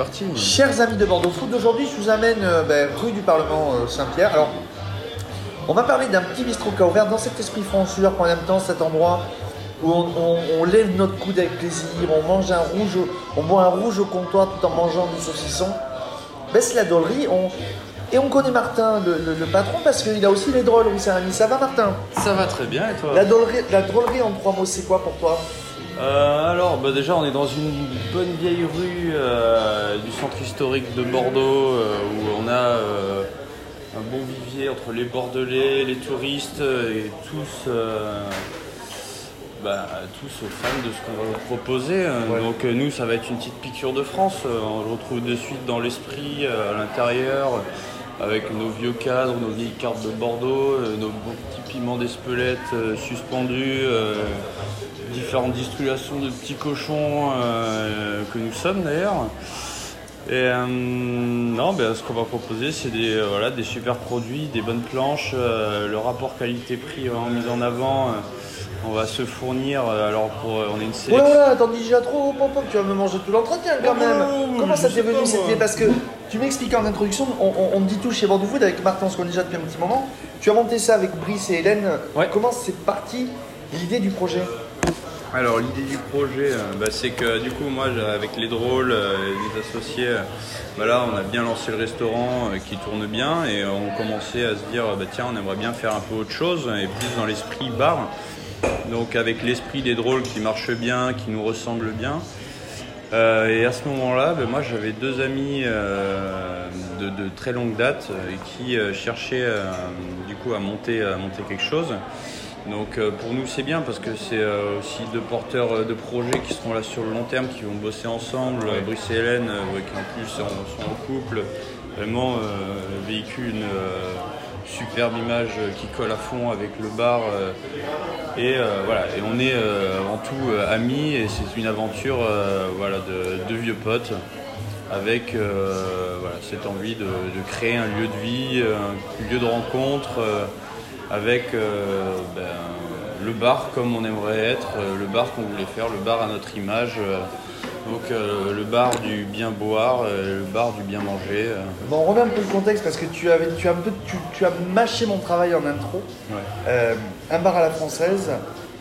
parti. Chers amis de Bordeaux Food, aujourd'hui je vous amène euh, ben, rue du Parlement euh, Saint-Pierre. Alors, on va parler d'un petit bistrot qui a ouvert dans cet esprit francheur, en même temps cet endroit où on, on- on lève notre coude avec plaisir, on mange un rouge, au- on boit un rouge au comptoir tout en mangeant du saucisson. Ben, c'est la drôlerie. On, et on connaît Martin, le, le- le patron, parce qu'il a aussi les drôles, oui, c'est un ami. Ça va Martin? Ça va très bien et toi? La drôlerie, la drôlerie en trois mots, c'est quoi pour toi? Euh, Alors, bah, déjà, on est dans une bonne vieille rue euh, du centre historique de Bordeaux euh, où on a un bon vivier entre les Bordelais, les touristes et tous, bah, tous fans de ce qu'on va vous proposer. Ouais. Donc, nous, ça va être une petite piqûre de France. On le retrouve de suite dans l'esprit, à l'intérieur. Avec nos vieux cadres, nos vieilles cartes de Bordeaux, euh, nos beaux petits piments d'Espelette euh, suspendus, euh, différentes distributions de petits cochons que nous sommes d'ailleurs. Et euh, non, ben, ce qu'on va proposer, c'est des, euh, voilà, des super produits, des bonnes planches, euh, le rapport qualité-prix vraiment mis en avant. on va se fournir, alors pour, on a une Ouais, sélection. ouais, attends, dis déjà trop, pop, pop, tu vas me manger tout l'entretien quand Oh, même. non, non, Comment ça t'est venu idée? Parce que tu m'expliquais en introduction, on, on, on me dit tout chez Bordeaux Food avec Martin, on se connaît déjà depuis un petit moment. Tu as monté ça avec Brice et Hélène. Ouais. Comment c'est parti l'idée du projet Alors l'idée du projet, euh, bah, c'est que du coup moi avec les drôles, euh, les associés, euh, bah, là on a bien lancé le restaurant qui tourne bien et on commençait à se dire bah, tiens on aimerait bien faire un peu autre chose et plus dans l'esprit bar. Donc avec l'esprit des drôles qui marche bien, qui nous ressemble bien. Euh, et à ce moment-là, bah, moi j'avais deux amis euh, de, de très longue date euh, qui cherchaient du coup à monter, à monter quelque chose. Donc euh, pour nous c'est bien parce que c'est euh, aussi deux porteurs de projets qui seront là sur le long terme, qui vont bosser ensemble. Euh, Brice et Hélène, ouais, qui en plus sont, sont en couple, vraiment véhiculent une superbe image euh, qui colle à fond avec le bar. euh, et euh, voilà, et on est avant tout amis et c'est une aventure voilà, de, vieux potes avec cette envie de, créer un lieu de vie, un lieu de rencontre avec ben, le bar comme on aimerait être, le bar qu'on voulait faire, le bar à notre image. Donc euh, le bar du bien boire, euh, le bar du bien manger. euh, Bon, on remet un peu le contexte parce que tu, avais, tu, as, un peu, tu, tu as mâché mon travail en intro. ouais. Euh, un bar à la française.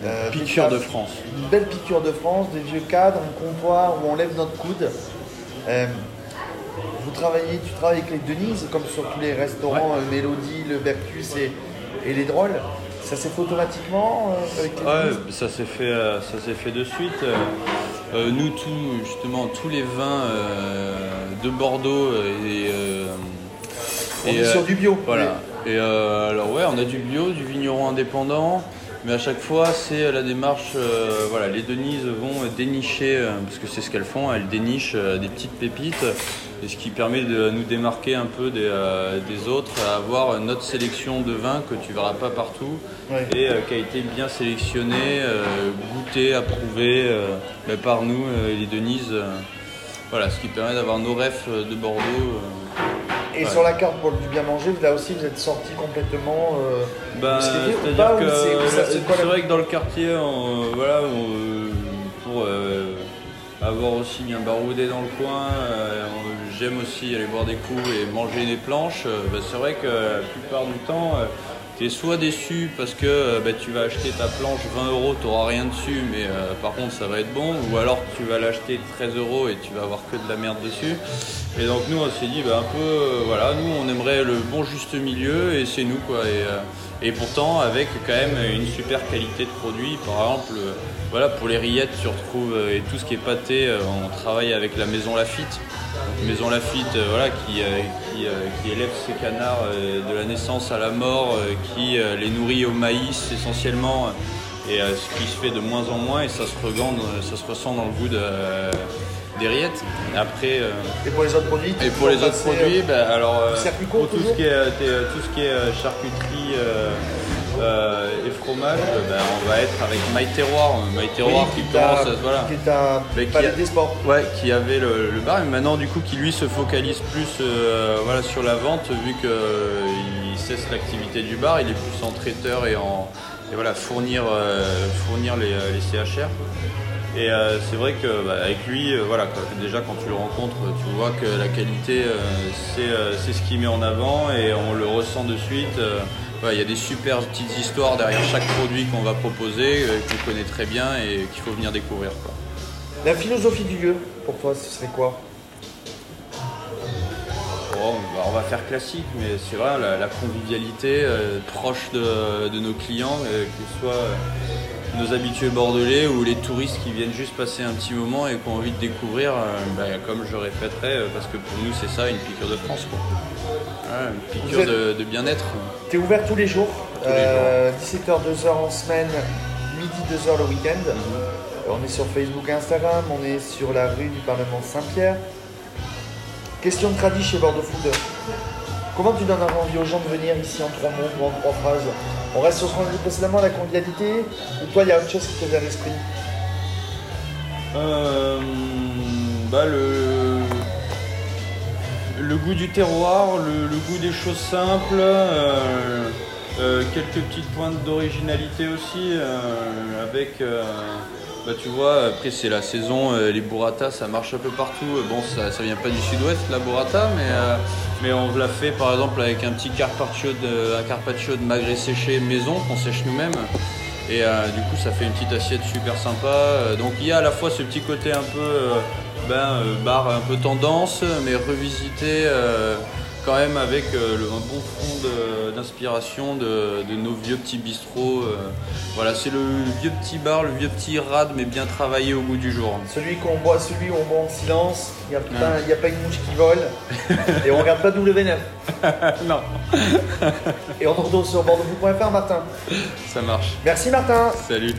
euh, Piqûre des de France. Une belle piqûre de France, des vieux cadres, un comptoir où on lève notre coude. Euh, vous travaillez, tu travailles avec les Denise, comme sur tous les restaurants, euh, Mélodie, le Bercus et, et les Drôles. Ça s'est fait automatiquement euh, avec les Ouais, Denise? ça s'est fait, euh, ça s'est fait de suite. Euh, euh, nous, tous, justement, tous les vins euh, de Bordeaux euh, et, On et, est sur du bio. Voilà. Et euh, alors ouais, on a du bio, du vigneron indépendant, mais à chaque fois c'est la démarche. euh, voilà, les Denises vont dénicher, euh, parce que c'est ce qu'elles font, elles dénichent euh, des petites pépites, et ce qui permet de nous démarquer un peu des, euh, des autres, à avoir notre sélection de vins que tu verras pas partout, Ouais. et euh, qui a été bien sélectionnée, euh, goûtée, approuvée euh, bah, par nous, euh, les Denises. euh, voilà, ce qui permet d'avoir nos refs de Bordeaux. Et Ouais. sur la carte pour du bien manger, là aussi vous êtes sorti complètement. euh, Bah, c'est-à-dire que c'est- vrai que dans le quartier, on, euh, voilà, on, euh, pour euh, avoir aussi bien baroudé dans le coin, euh, j'aime aussi aller boire des coups et manger des planches. bah, c'est vrai que la plupart du temps, tu soit déçu parce que euh, bah, tu vas acheter ta planche 20 euros, tu n'auras rien dessus, mais euh, par contre ça va être bon, ou alors tu vas l'acheter 13 euros et tu vas avoir que de la merde dessus. Et donc nous on s'est dit bah, un peu euh, voilà nous on aimerait le bon juste milieu et c'est nous quoi et pourtant avec quand même une super qualité de produit par exemple euh, voilà pour les rillettes tu retrouves euh, et tout ce qui est pâté euh, on travaille avec la maison Lafitte. Maison Lafitte voilà qui, qui, élève ses canards de la naissance à la mort qui les nourrit au maïs essentiellement et ce qui se fait de moins en moins et ça se regande ça se ressent dans le goût de, des rillettes après euh, Et pour les autres produits et pour les autres produits, euh, bah, alors euh, court, pour tout toujours ce qui est, euh, euh, tout ce qui est euh, charcuterie euh, euh, et fromage, euh, bah, on va être avec My Terroir, euh, My Terroir oui, qui t'a- commence à voilà, qui est un Mais qui a- des sports. ouais, qui avait le, le bar, et maintenant du coup qui lui se focalise plus euh, voilà sur la vente vu que euh, il cesse l'activité du bar, il est plus en traiteur et en et voilà fournir euh, fournir les, euh, les CHR. Et euh, c'est vrai que bah, avec lui, euh, voilà, quoi, déjà quand tu le rencontres, tu vois que la qualité, euh, c'est ce qu'il met en avant et on le ressent de suite. Il y a des super petites histoires derrière chaque produit qu'on va proposer, qu'on connaît très bien et qu'il faut venir découvrir. Quoi. La philosophie du lieu, pour toi, ce serait quoi? Bon, bah, on va faire classique, mais c'est vrai, la, la convivialité proche de, de nos clients, qu'ils soient nos habitués bordelais ou les touristes qui viennent juste passer un petit moment et qui ont envie de découvrir, euh, bah, comme je répéterai, euh, parce que pour nous c'est ça, une piqûre de France. Quoi. Ouais, une piqûre êtes- de, de bien-être. Tu es ouvert tous les jours, Tous les euh, 17h, 2h en semaine, midi, 2h le week-end. Euh, On est sur Facebook et Instagram, on est sur la rue du Parlement Saint-Pierre. Question de tradit chez Bordeaux Food. Comment tu donnes envie aux gens de venir ici en trois mots ou en trois phrases On reste sur ce qu'on a dit précédemment, la convivialité Ou toi, il y a autre chose qui te vient à l'esprit Euh, bah, le, le goût du terroir, le, goût des choses simples, euh, euh, quelques petites pointes d'originalité aussi, avec, bah, tu vois, après c'est la saison, euh, les burrata ça marche un peu partout. Bon, ça, ça vient pas du sud-ouest la burrata, mais, euh, mais on l'a fait par exemple avec un petit carpaccio de, un carpaccio de magret séché maison qu'on sèche nous-mêmes. Et euh, du coup, ça fait une petite assiette super sympa. Euh, donc, il y a à la fois ce petit côté un peu euh, ben, euh, bar, un peu tendance, mais revisité euh, quand même avec euh, le- un bon fond d'inspiration de, de nos vieux petits bistrots. voilà, c'est le vieux petit bar, le vieux petit rad, mais bien travaillé au goût du jour. Celui qu'on boit, celui où on boit en silence, il n'y a, pas- il y a pas une mouche qui vole, et on regarde pas W9. non, Et on retrouve sur bordeauxfood.fr, Martin. ça marche. Merci Martin Salut.